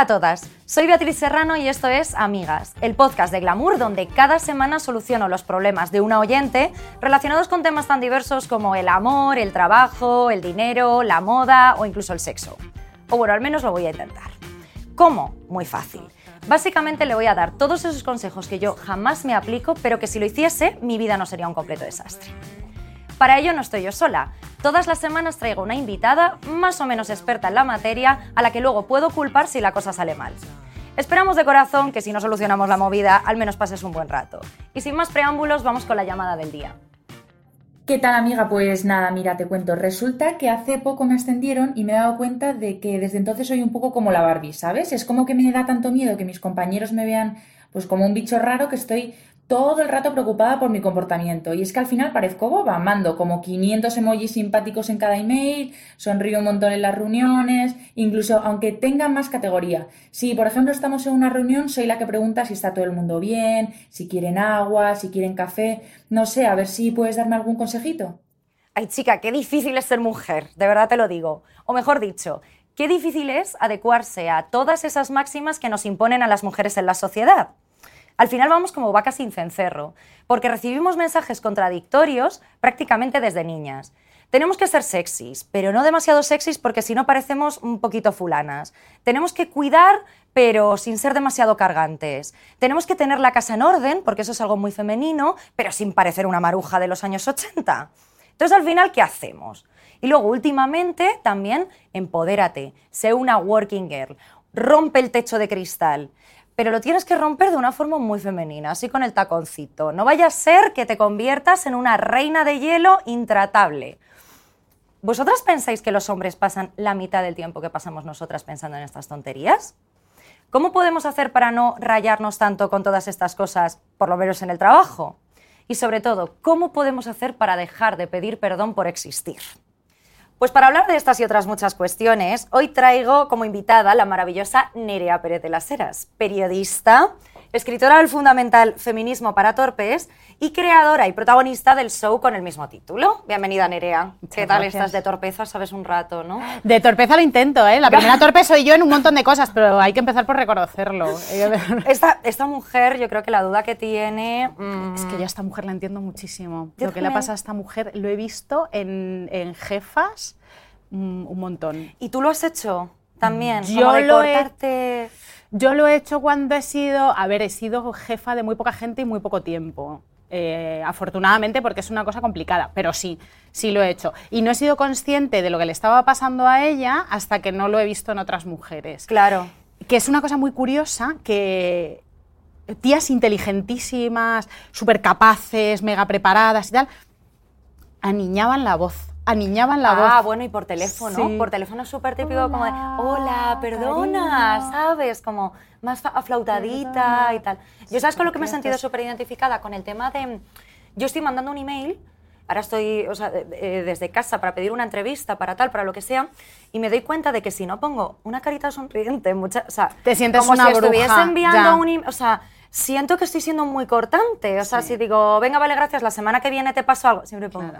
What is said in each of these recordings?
Hola a todas, soy Beatriz Serrano y esto es Amigas, el podcast de Glamour donde cada semana soluciono los problemas de una oyente relacionados con temas tan diversos como el amor, el trabajo, el dinero, la moda o incluso el sexo. O bueno, al menos lo voy a intentar. ¿Cómo? Muy fácil. Básicamente le voy a dar todos esos consejos que yo jamás me aplico, pero que si lo hiciese, mi vida no sería un completo desastre. Para ello no estoy yo sola. Todas las semanas traigo una invitada más o menos experta en la materia a la que luego puedo culpar si la cosa sale mal. Esperamos de corazón que si no solucionamos la movida, al menos pases un buen rato. Y sin más preámbulos, vamos con la llamada del día. ¿Qué tal amiga? Pues nada, mira, te cuento. Resulta que hace poco me ascendieron y me he dado cuenta de que desde entonces soy un poco como la Barbie, ¿sabes? Es como que me da tanto miedo que mis compañeros me vean pues como un bicho raro que estoy todo el rato preocupada por mi comportamiento. Y es que al final parezco boba, mando como 500 emojis simpáticos en cada email, sonrío un montón en las reuniones, incluso aunque tengan más categoría. Si, por ejemplo, estamos en una reunión, soy la que pregunta si está todo el mundo bien, si quieren agua, si quieren café. No sé, a ver si puedes darme algún consejito. Ay, chica, qué difícil es ser mujer, de verdad te lo digo. O mejor dicho, qué difícil es adecuarse a todas esas máximas que nos imponen a las mujeres en la sociedad. Al final vamos como vacas sin cencerro, porque recibimos mensajes contradictorios prácticamente desde niñas. Tenemos que ser sexys, pero no demasiado sexys porque si no parecemos un poquito fulanas. Tenemos que cuidar, pero sin ser demasiado cargantes. Tenemos que tener la casa en orden, porque eso es algo muy femenino, pero sin parecer una maruja de los años 80. Entonces, al final, ¿qué hacemos? Y luego, últimamente, también, empodérate, sé una working girl, rompe el techo de cristal pero lo tienes que romper de una forma muy femenina, así con el taconcito. No vaya a ser que te conviertas en una reina de hielo intratable. ¿Vosotras pensáis que los hombres pasan la mitad del tiempo que pasamos nosotras pensando en estas tonterías? ¿Cómo podemos hacer para no rayarnos tanto con todas estas cosas, por lo menos en el trabajo? Y sobre todo, ¿cómo podemos hacer para dejar de pedir perdón por existir? Pues para hablar de estas y otras muchas cuestiones, hoy traigo como invitada la maravillosa Nerea Pérez de las Heras, periodista, escritora del fundamental Feminismo para Torpes y creadora y protagonista del show con el mismo título. Bienvenida, Nerea. ¿Qué tal estás de torpeza? Sabes un rato, ¿no? De torpeza lo intento, ¿eh? La primera torpe soy yo en un montón de cosas, pero hay que empezar por reconocerlo. esta, esta mujer, yo creo que la duda que tiene... Mm, es que yo a esta mujer la entiendo muchísimo. lo que le pasa a esta mujer lo he visto en, en jefas mm, un montón. ¿Y tú lo has hecho también? Yo lo he... Yo lo he hecho cuando he sido, a ver, he sido jefa de muy poca gente y muy poco tiempo. Eh, afortunadamente porque es una cosa complicada, pero sí, sí lo he hecho. Y no he sido consciente de lo que le estaba pasando a ella hasta que no lo he visto en otras mujeres. Claro. Que es una cosa muy curiosa que tías inteligentísimas, súper capaces, mega preparadas y tal, aniñaban la voz aniñaban la voz. Ah, bueno, y por teléfono. Por teléfono es súper típico como de, hola, perdona, ¿sabes? Como más aflautadita y tal. Yo, ¿sabes con lo que me he sentido súper identificada? Con el tema de, yo estoy mandando un email, ahora estoy o sea, desde casa para pedir una entrevista, para tal, para lo que sea, y me doy cuenta de que si no pongo una carita sonriente, mucha, o sea, te sientes como una si estuviese enviando un email, o sea, siento que estoy siendo muy cortante. O sea, si digo, venga, vale, gracias, la semana que viene te paso algo, siempre pongo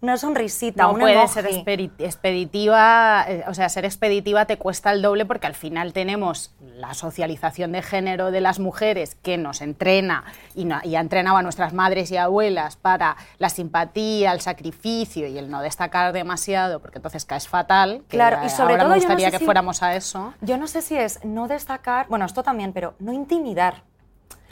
una sonrisita, no puede ser expeditiva, eh, o sea, ser expeditiva te cuesta el doble porque al final tenemos la socialización de género de las mujeres que nos entrena y, ha entrenado a nuestras madres y abuelas para la simpatía, el sacrificio y el no destacar demasiado porque entonces caes fatal. claro, y sobre todo me gustaría que fuéramos a eso. Yo no sé si es no destacar, bueno, esto también, pero no intimidar.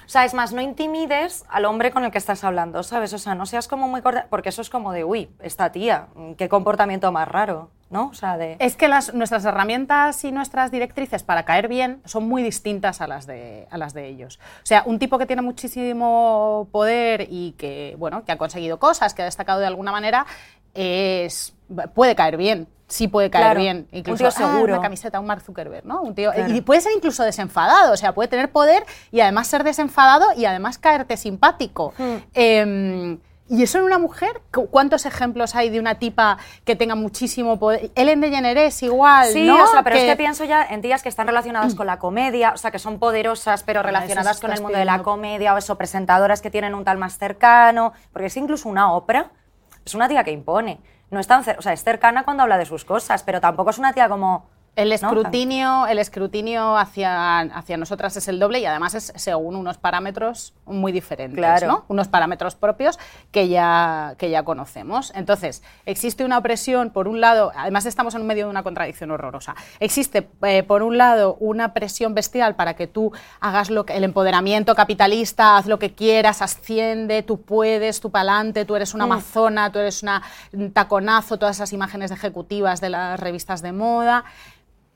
O sea, es más, no intimides al hombre con el que estás hablando, ¿sabes? O sea, no seas como muy corta, porque eso es como de, uy, esta tía, qué comportamiento más raro, ¿no? O sea, de... Es que nuestras herramientas y nuestras directrices para caer bien son muy distintas a las, de, a las de ellos. O sea, un tipo que tiene muchísimo poder y que, bueno, que ha conseguido cosas, que ha destacado de alguna manera, es, puede caer bien, sí puede caer bien. Incluso, un tío seguro. una camiseta, un Mark Zuckerberg, ¿no? Un tío, Y puede ser incluso desenfadado, o sea, puede tener poder y además ser desenfadado y además caerte simpático. Hmm. Em, y eso en una mujer, ¿cuántos ejemplos hay de una tipa que tenga muchísimo poder? Ellen DeGeneres igual, sí, ¿no? o sea, pero es que pienso ya en tías que están relacionadas con la comedia, o sea, que son poderosas, pero ah, relacionadas con el mundo de la comedia, o eso, presentadoras que tienen un tal más cercano, porque es incluso una ópera es una tía que impone. No es tan, o sea, es cercana cuando habla de sus cosas, pero tampoco es una tía como El escrutinio, el escrutinio hacia, hacia nosotras es el doble y además es según unos parámetros muy diferentes, Claro. ¿no? Unos parámetros propios que ya, que ya conocemos. Entonces, existe una presión, por un lado, además estamos en medio de una contradicción horrorosa. Existe, eh, por un lado, una presión bestial para que tú hagas lo que, el empoderamiento capitalista, haz lo que quieras, asciende, tú puedes, tú pa'lante, tú eres una amazona, tú eres una un taconazo, todas esas imágenes de ejecutivas de las revistas de moda.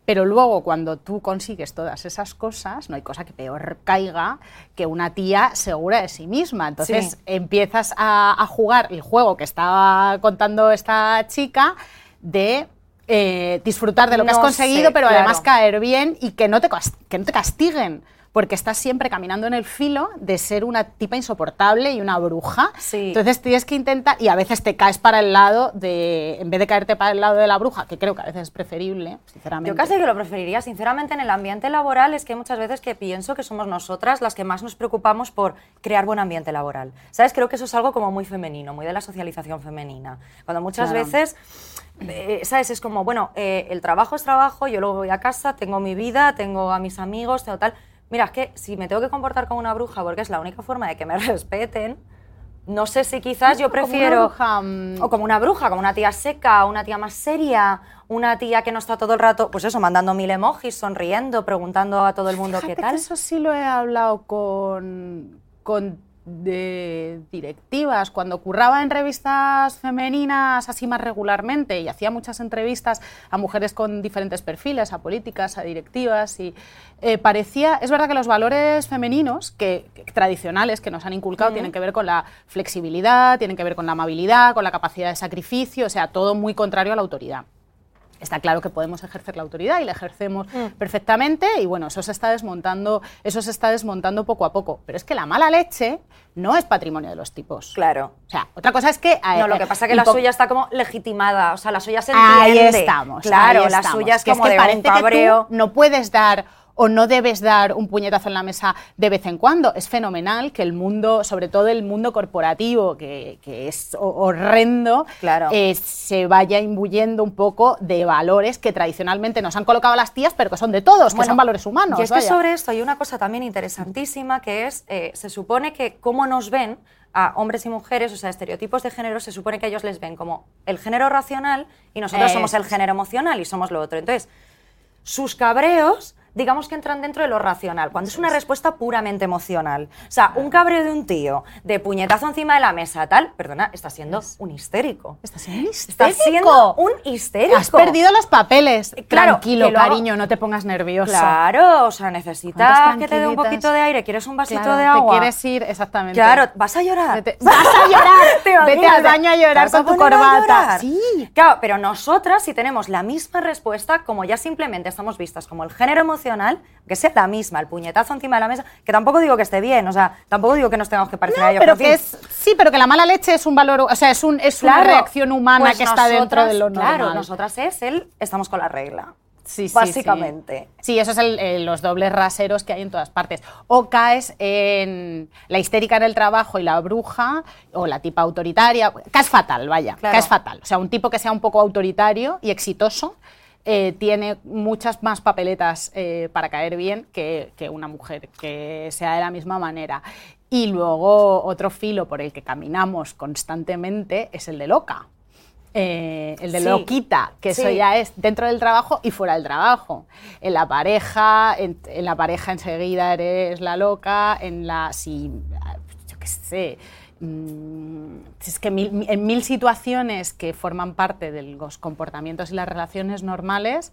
Pero luego, cuando tú consigues todas esas cosas, no hay cosa que peor caiga que una tía segura de sí misma. Entonces Sí. empiezas a, a jugar el juego que estaba contando esta chica de eh, disfrutar de lo que has conseguido, sé, pero claro. además caer bien y que no, te, que no te castiguen. Porque estás siempre caminando en el filo de ser una tipa insoportable y una bruja. Sí. Entonces tienes que intentar, y a veces te caes para el lado de, en vez de caerte para el lado de la bruja, que creo que a veces es preferible, sinceramente. Yo casi que lo preferiría, sinceramente, en el ambiente laboral es que hay muchas veces que pienso que somos nosotras las que más nos preocupamos por crear buen ambiente laboral. ¿Sabes? Creo que eso es algo como muy femenino, muy de la socialización femenina. Cuando muchas Claro. veces, eh, ¿sabes? Es como, bueno, eh, el trabajo es trabajo, yo luego voy a casa, tengo mi vida, tengo a mis amigos, tengo tal. Mira, es que si me tengo que comportar como una bruja porque es la única forma de que me respeten, no sé si quizás yo Como una prefiero... bruja, mm. O como una bruja, como una tía seca, una tía más seria, una tía que no está todo el rato, pues eso, mandando mil emojis, sonriendo, preguntando a todo el mundo Fíjate qué que tal. eso sí lo he hablado con, con de directivas. Cuando curraba en revistas femeninas así más regularmente y hacía muchas entrevistas a mujeres con diferentes perfiles, a políticas, a directivas, y eh, parecía, es verdad que los valores femeninos que, que tradicionales que nos han inculcado tienen que ver con la flexibilidad, tienen que ver con la amabilidad, con la capacidad de sacrificio, o sea, todo muy contrario a la autoridad. Está claro que podemos ejercer la autoridad y la ejercemos Mm. perfectamente y bueno, eso se está desmontando, eso se está desmontando poco a poco. Pero es que la mala leche no es patrimonio de los tipos. Claro. O sea, otra cosa es que eh, No, lo que pasa es que la suya está como legitimada, o sea, la suya se Ahí entiende. estamos. Claro, ahí la estamos. suya es Que como que de parece un que tú no puedes dar o no debes dar un puñetazo en la mesa de vez en cuando. Es fenomenal que el mundo, sobre todo el mundo corporativo, que, que es ho- horrendo, Claro. eh, se vaya imbuyendo un poco de valores que tradicionalmente nos han colocado las tías, pero que son de todos, que son valores humanos. Y es que sobre esto hay una cosa también interesantísima que es, eh, se supone que cómo nos ven a hombres y mujeres, o sea, estereotipos de género, se supone que ellos les ven como el género racional y nosotros somos el género emocional y somos lo otro. Entonces, sus cabreos, digamos que entran dentro de lo racional, cuando es una respuesta puramente emocional. O sea, un cabreo de un tío, de puñetazo encima de la mesa, tal, perdona, está siendo un histérico. Estás siendo Está histérico. siendo un histérico. Has perdido los papeles. Claro, Tranquilo, cariño, no te pongas nervioso. Claro, o sea, necesitas ¿Cuántas que te dé un poquito de aire, quieres un vasito Claro, de agua. Te quieres ir, exactamente. Claro, vas a llorar. Vete- vas a llorar. ¿Te Vete al baño a ¿Te llorar con tu corbata. Sí. Claro, pero nosotras si tenemos la misma respuesta, como ya simplemente estamos vistas como el género emocional, que sea la misma, el puñetazo encima de la mesa, que tampoco digo que esté bien, o sea, tampoco digo que nos tengamos que parecer a ellos. pero que es sí, pero que la mala leche es un valor, o sea, es un es una reacción humana pues que está dentro de lo normal. Claro, nosotras es el estamos con la regla. Sí, sí, Básicamente. Sí, Sí, eso es el- los dobles raseros que hay en todas partes. O caes en la histérica en el trabajo y la bruja, o la tipa autoritaria. Caes fatal, vaya. Claro. Caes fatal. O sea, un tipo que sea un poco autoritario y exitoso eh, tiene muchas más papeletas eh, para caer bien que, que una mujer que sea de la misma manera. Y luego otro filo por el que caminamos constantemente es el de loca. Eh, el de Sí. loquita, que eso ya es dentro del trabajo y fuera del trabajo. En la pareja, en, en la pareja enseguida eres la loca, en la si yo qué sé, es que en mil situaciones que forman parte de los comportamientos y las relaciones normales.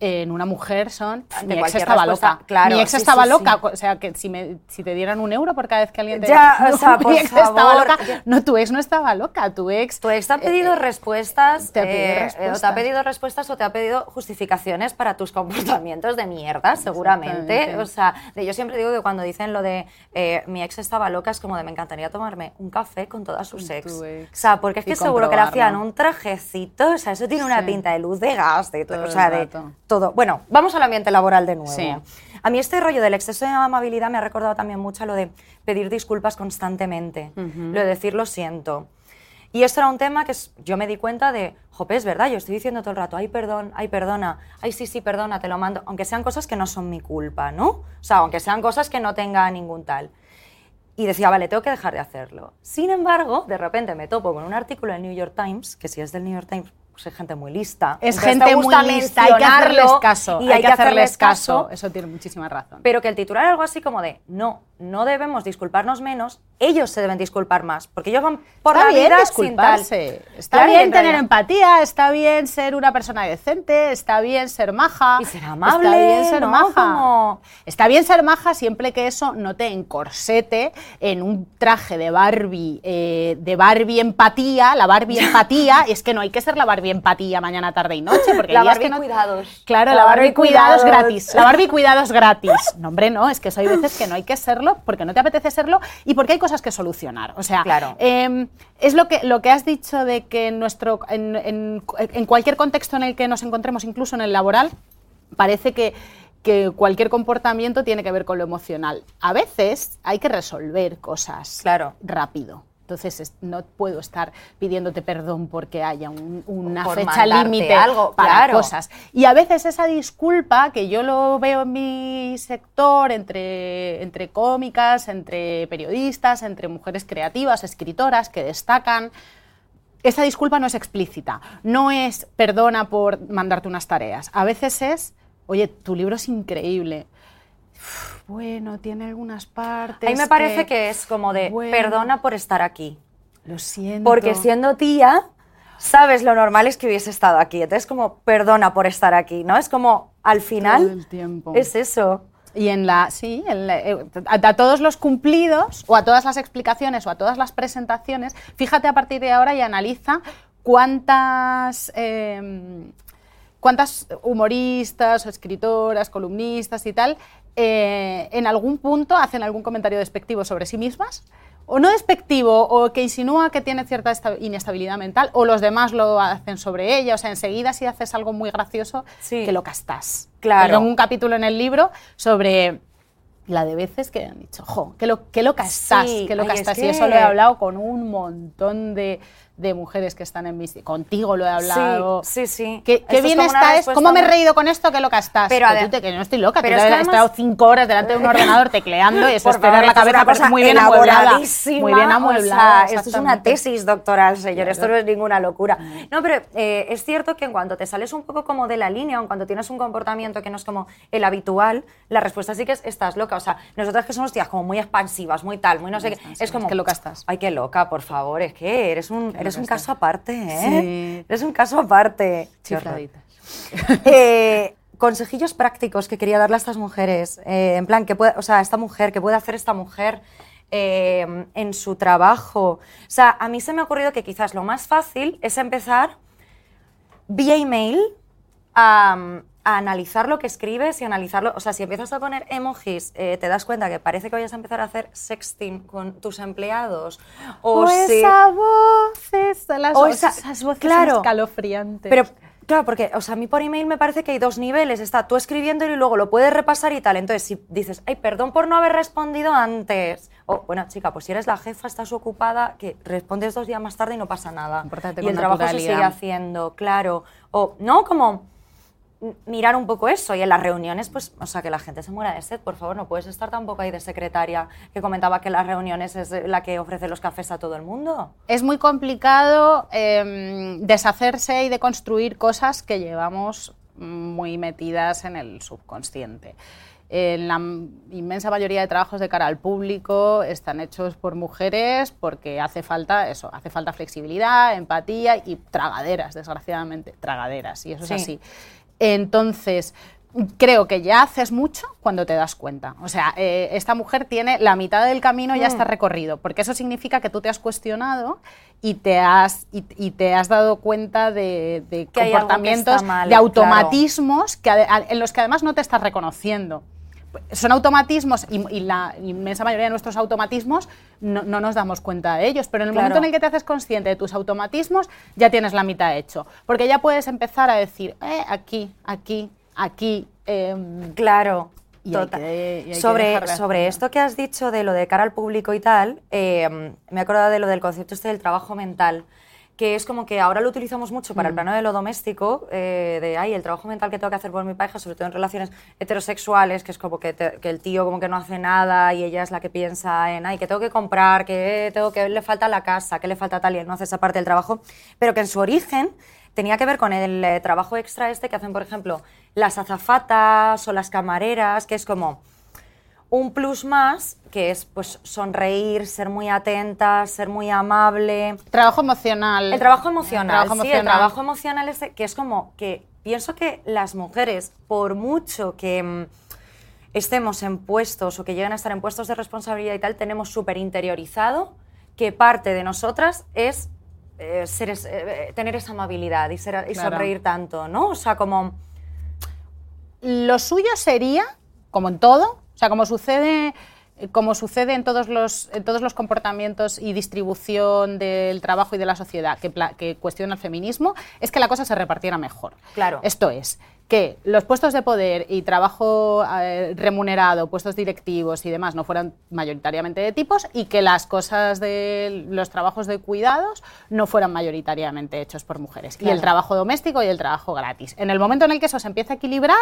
En una mujer son. Mi ex estaba respuesta, loca. claro, mi ex sí, estaba sí, loca. sí. O sea, que si, me, si te dieran un euro por cada vez que alguien te Ya, diga, o sea, "No, por mi estaba loca. No, tu ex no estaba loca. Tu ex. Tu ex te ha pedido eh, respuestas, te ha pedido eh, eh, o te respuestas. ha pedido respuestas o te ha pedido justificaciones para tus comportamientos de mierda, seguramente. O sea, de- yo siempre digo que cuando dicen lo de eh, mi ex estaba loca, es como de me encantaría tomarme un café con todas sus ex. O sea, porque es que seguro que le hacían un trajecito, o sea, eso tiene una pinta de luz de gas, de, Todo o sea, de rato. Todo. Bueno, vamos al ambiente laboral de nuevo. Sí. A mí este rollo del exceso de amabilidad me ha recordado también mucho a lo de pedir disculpas constantemente, lo de decir lo siento. Y esto era un tema que yo me di cuenta de, jope, es verdad, yo estoy diciendo todo el rato, ay, perdón, ay, perdona, ay, sí, sí, perdona, te lo mando, aunque sean cosas que no son mi culpa, ¿no? O sea, aunque sean cosas que no tenga ningún tal. Y decía, vale, tengo que dejar de hacerlo. Sin embargo, de repente me topo con un artículo del New York Times, que si es del New York Times, pues es gente muy lista. Es Entonces gente muy lista, hay que hacerles caso. Y hay, que hacerles caso. Eso tiene muchísima razón. Pero que el titular era algo así como de, no, no debemos disculparnos menos, ellos se deben disculpar más, porque ellos van por está la bien vida disculparse. sin tal. Está bien en tener empatía, está bien ser una persona decente, está bien ser maja. Y ser amable, Está bien ser ¿no? maja. Como- Está bien ser maja siempre que eso no te encorsete en un traje de Barbie, eh, de Barbie empatía, la Barbie empatía. y es que no hay que ser la Barbie empatía mañana, tarde y noche. Porque La Barbie que no- cuidados. Claro, La la, Barbie, Barbie cuidados, cuidados. gratis. La Barbie cuidados gratis. No, hombre, no, es que eso hay veces que no hay que serlo porque no te apetece serlo y porque hay cosas que solucionar. O sea, Claro. eh, es lo que, lo que has dicho de que en, nuestro, en, en- en cualquier contexto en el que nos encontremos, incluso en el laboral, parece que, que cualquier comportamiento tiene que ver con lo emocional. A veces hay que resolver cosas Claro. rápido. Entonces es- no puedo estar pidiéndote perdón porque haya un- una Por fecha límite algo, para claro. cosas. Y a veces esa disculpa, que yo lo veo en mi sector, entre, entre cómicas, entre periodistas, entre mujeres creativas, escritoras que destacan, esa disculpa no es explícita, no es perdona por mandarte unas tareas. A veces es, oye, tu libro es increíble. Uf, Bueno, tiene algunas partes. A mí me parece que es como de, bueno, perdona por estar aquí. Lo siento. Porque siendo tía, sabes lo normal es que hubiese estado aquí. Entonces, como, perdona por estar aquí, ¿no? Es como, al final, Todo el tiempo. es eso. Y en la, sí, en la- eh, a, a todos los cumplidos, o a todas las explicaciones, o a todas las presentaciones, fíjate a partir de ahora y analiza cuántas, eh, cuántas humoristas, o escritoras, columnistas y tal, eh, en algún punto hacen algún comentario despectivo sobre sí mismas. O no despectivo, o que insinúa que tiene cierta esta- inestabilidad mental, o los demás lo hacen sobre ella. O sea, enseguida si haces algo muy gracioso, Sí. que lo castas. Claro. Tengo un capítulo en el libro sobre la de veces que han dicho, jo, que lo, que loca estás, Sí, que es estás. Y eso lo he hablado con un montón de, de mujeres que están en mis... Contigo lo he hablado. Sí, sí, sí. Qué, qué Esto es bien está, es, respuesta ¿cómo me he reído con esto? Qué loca estás. Pero Pero ade- tú te, que no estoy loca, pero tú es has estado cinco horas delante de un ordenador tecleando y eso es tener la esto es cabeza cosa muy bien amueblada. Muy bien o amueblada. sea, esto es una tesis doctoral, señor. Esto no es ninguna locura. No, pero eh, es cierto que en cuanto te sales un poco como de la línea o en cuanto tienes un comportamiento que no es como el habitual, la respuesta sí que es estás loca. O sea, nosotras que somos tías como muy expansivas, muy tal, muy no sé qué. Es como. qué loca estás. Ay, qué loca, por favor. Es que eres un, eres un caso aparte, ¿eh? Sí. Eres un caso aparte. Chifladitas. Eh, consejillos prácticos que quería darle a estas mujeres. eh, en plan, que puede, o sea, esta mujer, que puede hacer esta mujer eh, en su trabajo. O sea, a mí se me ha ocurrido que quizás lo más fácil es empezar vía email a, a analizar lo que escribes y analizarlo. O sea, si empiezas a poner emojis, eh, te das cuenta que parece que vayas a empezar a hacer sexting con tus empleados. O, O si- esa voz, esa- las O esa- esas voces claro. escalofriantes. Pero, claro, porque, o sea, a mí por email me parece que hay dos niveles. Está tú escribiéndolo y luego lo puedes repasar y tal. Entonces, si dices, ay, perdón por no haber respondido antes. O, bueno, chica, pues si eres la jefa, estás ocupada, que respondes dos días más tarde y no pasa nada. Compórtate Y el trabajo se sigue haciendo, claro. O, no, como mirar un poco eso. Y en las reuniones, pues, o sea, que la gente se muera de sed, por favor, no puedes estar tampoco ahí de secretaria que comentaba que las reuniones es la que ofrece los cafés a todo el mundo. es muy complicado eh, deshacerse y deconstruir cosas que llevamos muy metidas en el subconsciente. En la inmensa mayoría de trabajos de cara al público están hechos por mujeres porque hace falta eso, hace falta flexibilidad, empatía y tragaderas, desgraciadamente, tragaderas, y eso Sí. es así. Entonces, creo que ya haces mucho cuando te das cuenta. O sea, eh, esta mujer tiene la mitad del camino ya Mm. está recorrido, porque eso significa que tú te has cuestionado y te has, y, y te has dado cuenta de, comportamientos, mal, de claro. automatismos que en los que además no te estás reconociendo. Son automatismos y, y la inmensa mayoría de nuestros automatismos no, no nos damos cuenta de ellos, pero en el Claro. momento en el que te haces consciente de tus automatismos, ya tienes la mitad hecho. Porque ya puedes empezar a decir, eh, aquí, aquí, aquí. em, Claro. Y hay Total. que- y hay que sobre sobre esto que has dicho de lo de cara al público y tal, eh, me he acordado de lo del concepto este del trabajo mental, que es como que ahora lo utilizamos mucho Mm. para el plano de lo doméstico, eh, de ay, el trabajo mental que tengo que hacer por mi pareja, sobre todo en relaciones heterosexuales, que es como que, te- que el tío como que no hace nada y ella es la que piensa en, ay, que tengo que comprar, que tengo que le falta la casa, que le falta tal y él no hace esa parte del trabajo, pero que en su origen tenía que ver con el eh, trabajo extra este que hacen, por ejemplo, las azafatas o las camareras, que es como un plus más, que es pues sonreír, ser muy atenta, ser muy amable. Trabajo emocional. El trabajo emocional, trabajo sí, el trabajo emocional es que es como que pienso que las mujeres, por mucho que mm, estemos en puestos o que lleguen a estar en puestos de responsabilidad y tal, tenemos súper interiorizado que parte de nosotras es eh, ser eh, tener esa amabilidad y, ser, y Claro. sonreír tanto, ¿no? O sea, como... Lo suyo sería, como en todo, o sea, como sucede, como sucede en todos los, en todos los comportamientos y distribución del trabajo y de la sociedad que, cuestiona el feminismo, es que la cosa se repartiera mejor. Claro. Esto es, que los puestos de poder y trabajo eh, remunerado, puestos directivos y demás no fueran mayoritariamente de tipos y que las cosas de los trabajos de cuidados no fueran mayoritariamente hechos por mujeres. Y el trabajo doméstico y el trabajo gratis. En el momento en el que eso se empieza a equilibrar,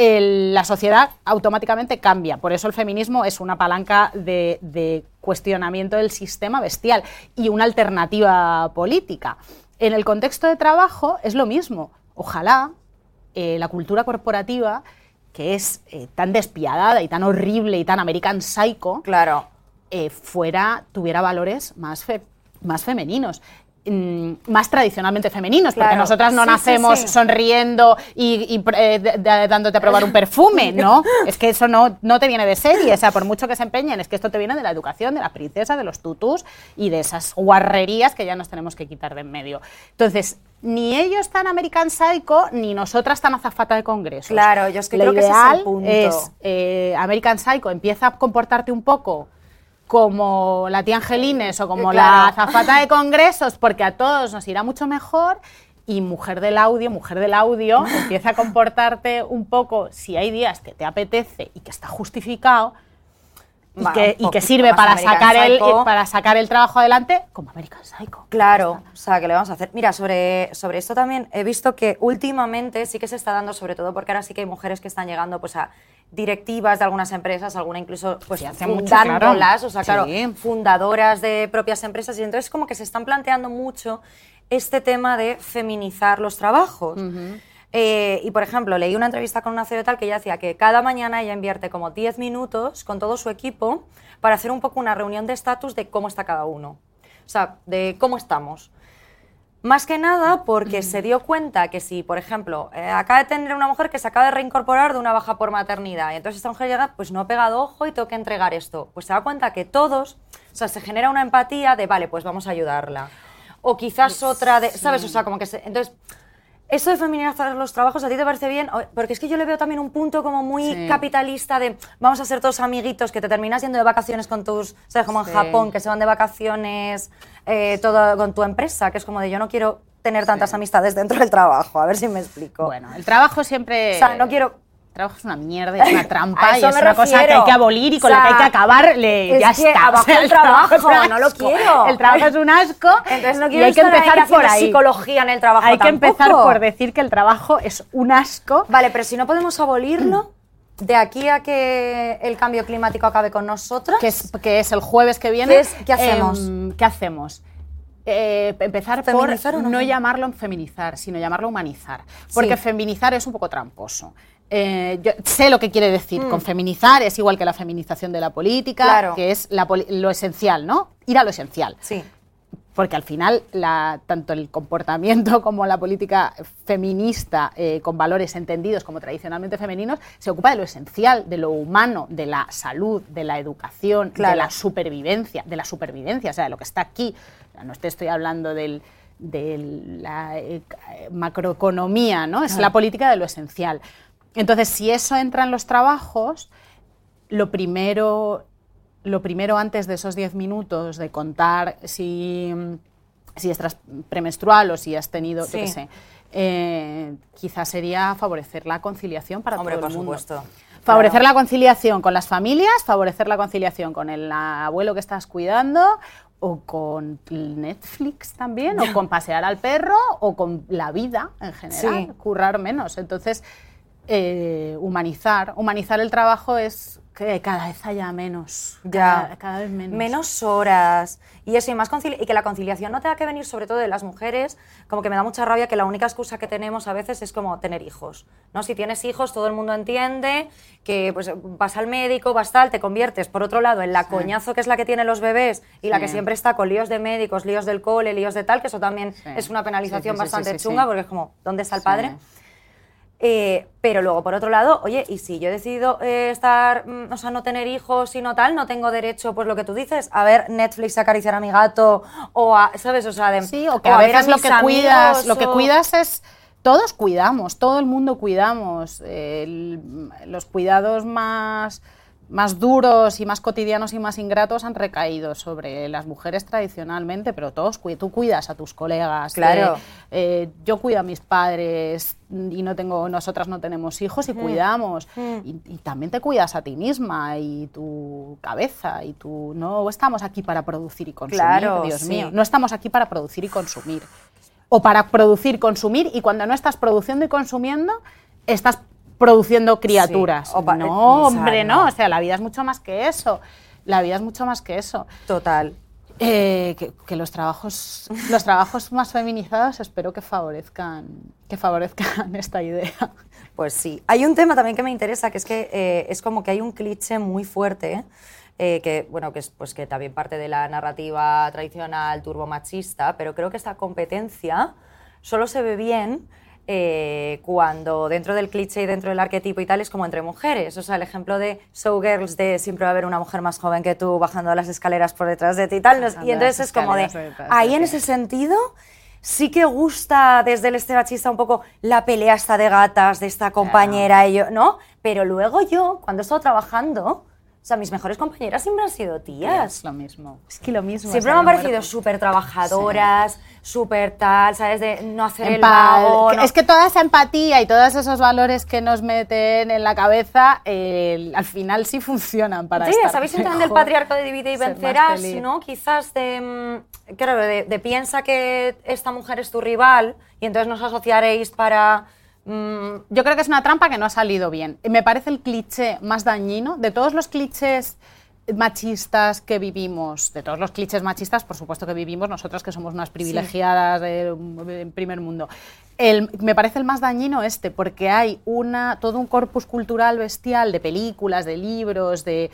el- la sociedad automáticamente cambia. Por eso el feminismo es una palanca de, de cuestionamiento del sistema bestial y una alternativa política. En el contexto de trabajo es lo mismo. Ojalá eh, la cultura corporativa, que es eh, tan despiadada y tan horrible y tan American Psycho, Claro. eh, fuera, tuviera valores más, fe- más femeninos. Mm, más tradicionalmente femeninos, porque Claro. nosotras no Sí, nacemos sí. sonriendo y, y, eh, de- de- dándote a probar un perfume, ¿no? Es que eso no, no te viene de serie, o sea, por mucho que se empeñen, es que esto te viene de la educación, de las princesas, de los tutús y de esas guarrerías que ya nos tenemos que quitar de en medio. Entonces, ni ellos tan American Psycho, ni nosotras tan azafata de congresos. Claro, yo es que Lo creo que ese es el punto. es, eh, American Psycho, empieza a comportarte un poco como la tía Angelines o como la Claro. azafata de congresos, porque a todos nos irá mucho mejor. Y mujer del audio, mujer del audio, empieza a comportarte un poco, si hay días que te apetece y que está justificado, y, que, y sirve para American sacar, el, para sacar el trabajo adelante, como American Psycho. Claro, o sea, que le vamos a hacer? Mira, sobre, sobre esto también he visto que últimamente sí que se está dando, sobre todo porque ahora sí que hay mujeres que están llegando pues, a directivas de algunas empresas, alguna incluso pues, Sí, hace mucho, claro. fundándolas, o sea, claro, Sí. fundadoras de propias empresas, y entonces como que se están planteando mucho este tema de feminizar los trabajos. Eh, y por ejemplo, leí una entrevista con una CEO tal que ella decía que cada mañana ella invierte como 10 minutos con todo su equipo para hacer un poco una reunión de estatus de cómo está cada uno. O sea, de cómo estamos. Más que nada porque se dio cuenta que si, por ejemplo, eh, acaba de tener una mujer que se acaba de reincorporar de una baja por maternidad y entonces esta mujer llega, pues no ha pegado ojo y tengo que entregar esto. Pues se da cuenta que todos, o sea, se genera una empatía de, vale, pues vamos a ayudarla. O quizás otra de, ¿sabes? O sea, como que se... Entonces, eso de feminizar los trabajos, ¿a ti te parece bien? Porque es que yo le veo también un punto como muy Sí. capitalista de vamos a ser todos amiguitos, que te terminas yendo de vacaciones con tus, ¿sabes? Como en Sí. Japón, que se van de vacaciones eh, todo con tu empresa, que es como de yo no quiero tener tantas amistades dentro del trabajo, a ver si me explico. Bueno, el trabajo siempre... o sea, no quiero... El trabajo es una mierda, y es una trampa y es una cosa que hay que abolir y con O la que hay que acabarle. es ya que está. abajo el trabajo, no lo quiero. El trabajo es un asco. Entonces no y quiero hay que empezar por ahí. psicología en el trabajo Hay que empezar por decir que el trabajo es un asco. Vale, pero si no podemos abolirlo, de aquí a que el cambio climático acabe con nosotras... que es, que es el jueves que viene. ¿Qué es- qué hacemos? em, ¿Qué hacemos? Eh, empezar por ¿Feminizar o no? no llamarlo feminizar, sino llamarlo humanizar. Porque Sí. feminizar es un poco tramposo. Eh, yo sé lo que quiere decir con feminizar, es igual que la feminización de la política, Mm. Claro. que es la poli- lo esencial, ¿no? Ir a lo esencial. Sí. Porque al final, la- tanto el comportamiento como la política feminista, eh, con valores entendidos como tradicionalmente femeninos, se ocupa de lo esencial, de lo humano, de la salud, de la educación, Claro. de la supervivencia, de la supervivencia, o sea, de lo que está aquí. No te estoy hablando del- de la eh, macroeconomía, ¿no? Es la política de lo esencial. Entonces, si eso entra en los trabajos, lo primero, lo primero antes de esos 10 minutos de contar si, si estás premenstrual o si has tenido, yo qué sé, eh, quizás sería favorecer la conciliación para Hombre, todo por el mundo. supuesto. Favorecer la conciliación con las familias, favorecer la conciliación con el abuelo que estás cuidando, o con Netflix también, o con pasear al perro, o con la vida en general, currar menos. Entonces, eh, humanizar, humanizar el trabajo es que cada vez haya menos. Ya. Cada, vez menos. Menos horas. Y eso, y, más y que la conciliación no tenga que venir sobre todo de las mujeres. Como que me da mucha rabia que la única excusa que tenemos a veces es como tener hijos. ¿no? Si tienes hijos, todo el mundo entiende que pues, vas al médico, vas tal, te conviertes, por otro lado, en la coñazo que es la que tienen los bebés y la que siempre está con líos de médicos, líos del cole, líos de tal, que eso también es una penalización bastante chunga porque es como, ¿dónde está el padre? Eh, pero luego, por otro lado, oye, y si yo he decidido eh, estar, mm, o sea, no tener hijos y no tal, no tengo derecho, pues lo que tú dices, a ver Netflix acariciar a mi gato o a, ¿sabes? O sea, de, sí, o que a, veces lo que cuidas, lo que cuidas es todos cuidamos, todo el mundo cuidamos. los cuidados más más duros y más cotidianos y más ingratos han recaído sobre las mujeres tradicionalmente, pero todos tú cuidas a tus colegas. Claro. Eh, yo cuido a mis padres y no tengo, nosotras no tenemos hijos y mm. cuidamos. Mm. Y, también te cuidas a ti misma y tu cabeza y tu no estamos aquí para producir y consumir, claro, Dios mío. No estamos aquí para producir y consumir. O para producir, consumir y cuando no estás produciendo y consumiendo, estás produciendo criaturas. no, hombre, no. O sea, la vida es mucho más que eso. La vida es mucho más que eso. Total. Eh, que, los trabajos los trabajos más feminizados espero que favorezcan que favorezcan esta idea pues sí hay un tema también que me interesa que es que eh, es como que hay un cliché muy fuerte eh, que bueno que es pues que también parte de la narrativa tradicional turbomachista pero creo que esta competencia solo se ve bien eh, cuando dentro del cliché y dentro del arquetipo y tal es como entre mujeres. O sea, el ejemplo de Showgirls de siempre va a haber una mujer más joven que tú bajando las escaleras por detrás de ti y tal. y entonces es como de, ahí en ese sentido sí que gusta desde el este machista un poco la pelea esta de gatas, de esta compañera, y yo, ¿no? Pero luego yo, cuando he estado trabajando, o sea, mis mejores compañeras siempre han sido tías. Es lo mismo. Es que lo mismo. Siempre me han parecido súper trabajadoras, súper tal, ¿sabes? De no hacer el vago. Es que toda esa empatía y todos esos valores que nos meten en la cabeza, al final sí funcionan para Sí, ¿sabéis entonces del patriarca de divide y vencerás, no? Quizás de, mm, claro, de piensa que esta mujer es tu rival y entonces nos asociaréis para yo creo que es una trampa que no ha salido bien. Me parece el cliché más dañino de todos los clichés machistas que vivimos, de todos los clichés machistas, por supuesto que vivimos nosotras que somos unas privilegiadas del primer mundo. me parece el más dañino este, porque hay una, todo un corpus cultural bestial de películas, de libros, de,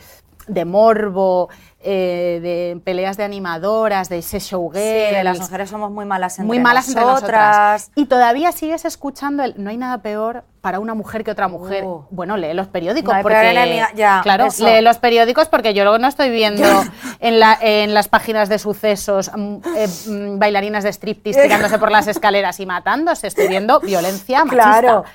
de morbo, eh, de peleas de animadoras, de ese showgirl. Sí, las mujeres somos muy malas entre muy malas nosotras. Y todavía sigues escuchando el no hay nada peor para una mujer que otra mujer. Uh. Bueno, lee los periódicos porque ya, claro, lee los periódicos porque yo luego no estoy viendo en, la, en las páginas de sucesos mm, eh, mm, bailarinas de striptease tirándose por las escaleras y matándose, estoy viendo violencia machista. Claro.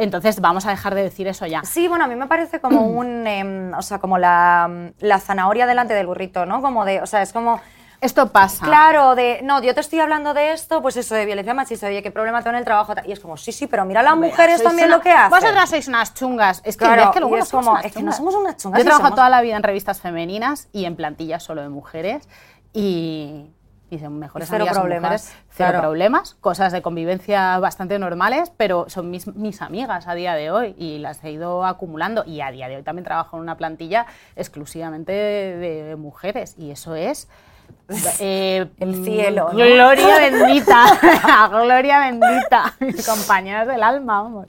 Entonces vamos a dejar de decir eso ya. Sí, bueno, a mí me parece como un, em, o sea, como la, la, zanahoria delante del burrito, ¿no? Como de, o sea, es como... Esto pasa. Claro, de, no, yo te estoy hablando de esto, pues eso, de violencia machista, oye, qué problema tengo en el trabajo. Y es como, sí, sí, pero mira las mujeres también lo que hacen. Vosotras sois unas chungas. Es que, es que luego es como, es que no somos unas chungas. Yo he trabajado toda la vida en revistas femeninas y en plantillas solo de mujeres y y son mejores cero amigas problemas. cero problemas, cosas de convivencia bastante normales, pero son mis, mis, amigas a día de hoy y las he ido acumulando y a día de hoy también trabajo en una plantilla exclusivamente de, mujeres y eso es... Eh, el cielo. Gloria bendita, gloria bendita, compañeras del alma, vamos.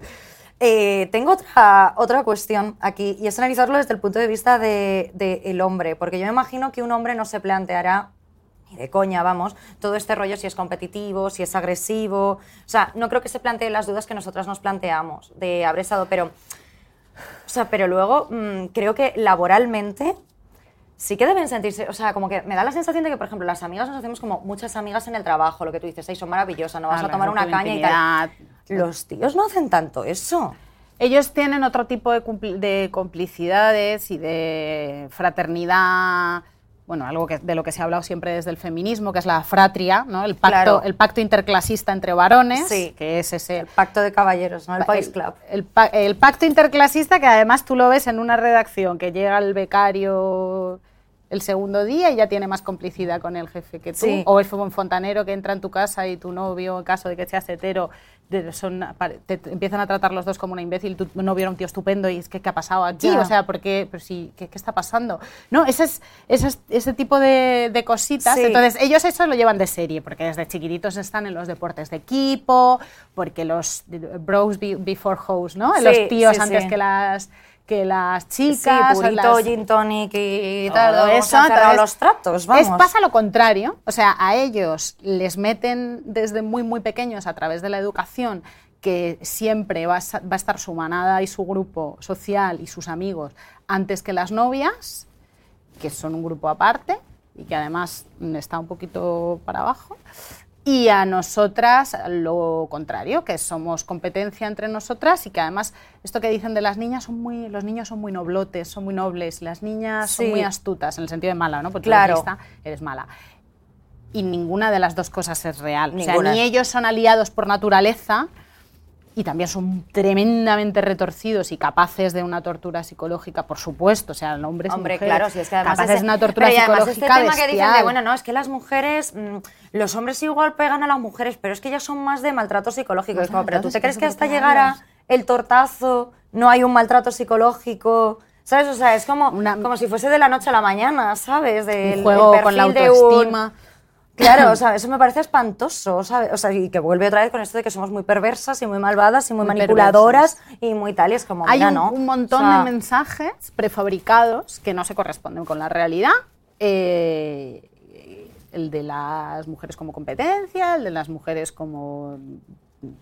Eh, tengo otra, otra cuestión aquí y es analizarlo desde el punto de vista del de, el hombre, porque yo me imagino que un hombre no se planteará de coña, vamos, todo este rollo si es competitivo, si es agresivo. O sea, no creo que se planteen las dudas que nosotras nos planteamos de haber estado, pero. O sea, pero luego mm, creo que laboralmente sí que deben sentirse, o sea, como que me da la sensación de que, por ejemplo, las amigas nos hacemos como muchas amigas en el trabajo, lo que tú dices, ay, son maravillosas, no vas a tomar una caña y tal. Los tíos no hacen tanto eso. Ellos tienen otro tipo de, de complicidades y de fraternidad bueno, algo que, de lo que se ha hablado siempre desde el feminismo, que es la fratria, ¿no? el, pacto, Claro. el pacto interclasista entre varones, Sí. que es ese El pacto de caballeros, ¿no? El Boys el- Club. El, el pacto interclasista que además tú lo ves en una redacción que llega el becario el segundo día y ya tiene más complicidad con el jefe que tú. Sí. O el fon- fontanero que entra en tu casa y tu novio, en caso de que seas hetero, de- son, te, te empiezan a tratar los dos como una imbécil. Tu novio era un tío estupendo y es que ¿qué ha pasado aquí? O sea, ¿por qué, pero sí, ¿qué, qué está pasando? No, ese, es, ese, es- ese tipo de, de cositas. Sí. Entonces, ellos eso lo llevan de serie, porque desde chiquititos están en los deportes de equipo, porque los bros be- before hoes, ¿no? Los tíos antes que las que las Sí, chicas. o purito, las- gin tonic y todo tal. Vamos eso, a entonces, los tratos, vamos. Es, pasa lo contrario, o sea, a ellos les meten desde muy, muy pequeños a través de la educación que siempre va a, sa- va a estar su manada y su grupo social y sus amigos antes que las novias, que son un grupo aparte y que además está un poquito para abajo. Y a nosotras lo contrario, que somos competencia entre nosotras y que además esto que dicen de las niñas son muy, los niños son muy noblotes, son muy nobles, las niñas son muy astutas en el sentido de mala, ¿no? Porque Claro. tú eres lista, eres mala. Y ninguna de las dos cosas es real. O Ninguna. sea, ni ellos son aliados por naturaleza y también son tremendamente retorcidos y capaces de una tortura psicológica, por supuesto. O sea, hombres y Hombre, mujeres claro, si es que además capaces ese- de una tortura pero y psicológica este tema que dicen de, bestial. bueno, no, es que las mujeres, mm, los hombres igual pegan a las mujeres, pero es que ellas son más de maltrato psicológico. Es como, pero tú te crees ¿eso que hasta llegar a el tortazo no hay un maltrato psicológico? ¿Sabes? O sea, es como, Una- como si fuese de la noche a la mañana, ¿sabes? Del, un juego el con la perfil de un- autoestima. Claro, o sea, eso me parece espantoso, ¿sabes? O sea, y que vuelve otra vez con esto de que somos muy perversas y muy malvadas y muy, Muy manipuladoras y muy tal, y es como, Hay mira, un, ¿no? un montón O sea, de mensajes prefabricados que no se corresponden con la realidad. Eh, el de las mujeres como competencia, el de las mujeres como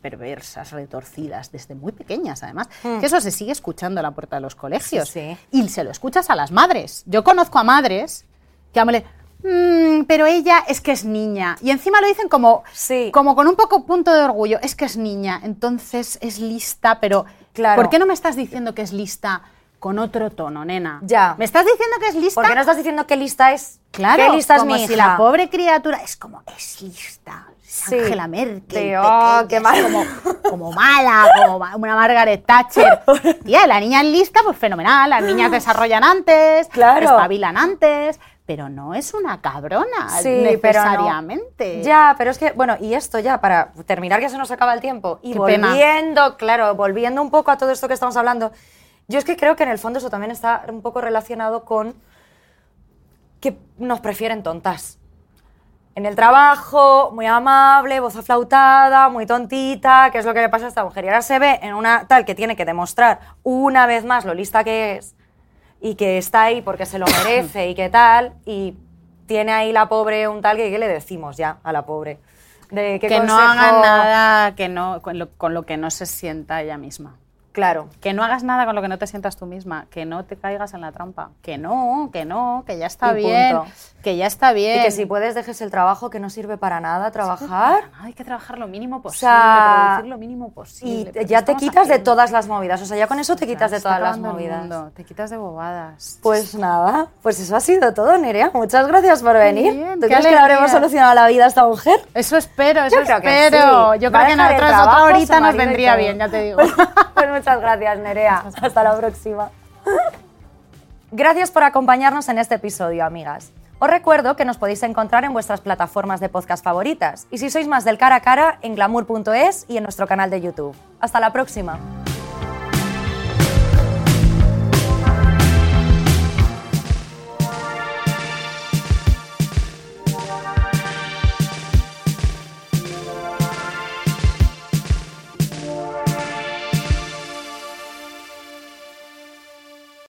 perversas, retorcidas, desde muy pequeñas además. Que eso se sigue escuchando a la puerta de los colegios. Sí, sí. Y se lo escuchas a las madres. Yo conozco a madres que hablan, "Mm, pero ella es que es niña. Y encima lo dicen como, Sí. como con un poco punto de orgullo. Es que es niña, entonces es lista, pero Claro. ¿por qué no me estás diciendo que es lista con otro tono, nena? Ya. ¿Me estás diciendo que es lista? ¿Por qué no estás diciendo que lista es? Claro, ¿Qué lista es como mi si hija? la pobre criatura es como, es lista. Sí. Angela Merkel, Sí, oh, pequeña, qué mal. como, como mala, como ma- una Margaret Thatcher. Tía, la niña es lista, pues fenomenal. Las niñas desarrollan antes, Claro. espabilan antes, pero no es una cabrona Sí, pero no. necesariamente. Ya, pero es que, bueno, y esto ya, para terminar, que se nos acaba el tiempo, y Qué pena. volviendo, claro, volviendo un poco a todo esto que estamos hablando, yo es que creo que en el fondo eso también está un poco relacionado con que nos prefieren tontas. En el trabajo, muy amable, voz aflautada, muy tontita, que es lo que le pasa a esta mujer. Y ahora se ve en una tal que tiene que demostrar una vez más lo lista que es y que está ahí porque se lo merece y qué tal, y tiene ahí la pobre un tal que, ¿qué le decimos ya a la pobre? De qué que no haga nada que no, con, lo, con lo que no se sienta ella misma. Claro. Que no hagas nada con lo que no te sientas tú misma, que no te caigas en la trampa, que no, que no, que ya está Y bien, punto. Que ya está bien. Y que si puedes dejes el trabajo que no sirve para nada trabajar. No, hay que trabajar lo mínimo posible, sea, producir lo mínimo Y posible. pero ya ¿qué te quitas de todas las movidas. O sea, ya con eso te quitas de todas las movidas. mundo, Te quitas de bobadas. Pues nada, pues eso ha sido todo, Nerea. Muchas gracias por venir. bien, ¿Tú crees que le alegría. habremos solucionado la vida a esta mujer? Eso espero, eso Yo creo que espero. sí. Yo creo que nosotros otra horita nos y vendría bien, ya te digo. Pues muchas gracias, Nerea. Hasta la próxima. Gracias por acompañarnos en este episodio, amigas. Os recuerdo que nos podéis encontrar en vuestras plataformas de podcast favoritas y si sois más del cara a cara en glamour.es y en nuestro canal de YouTube. Hasta la próxima.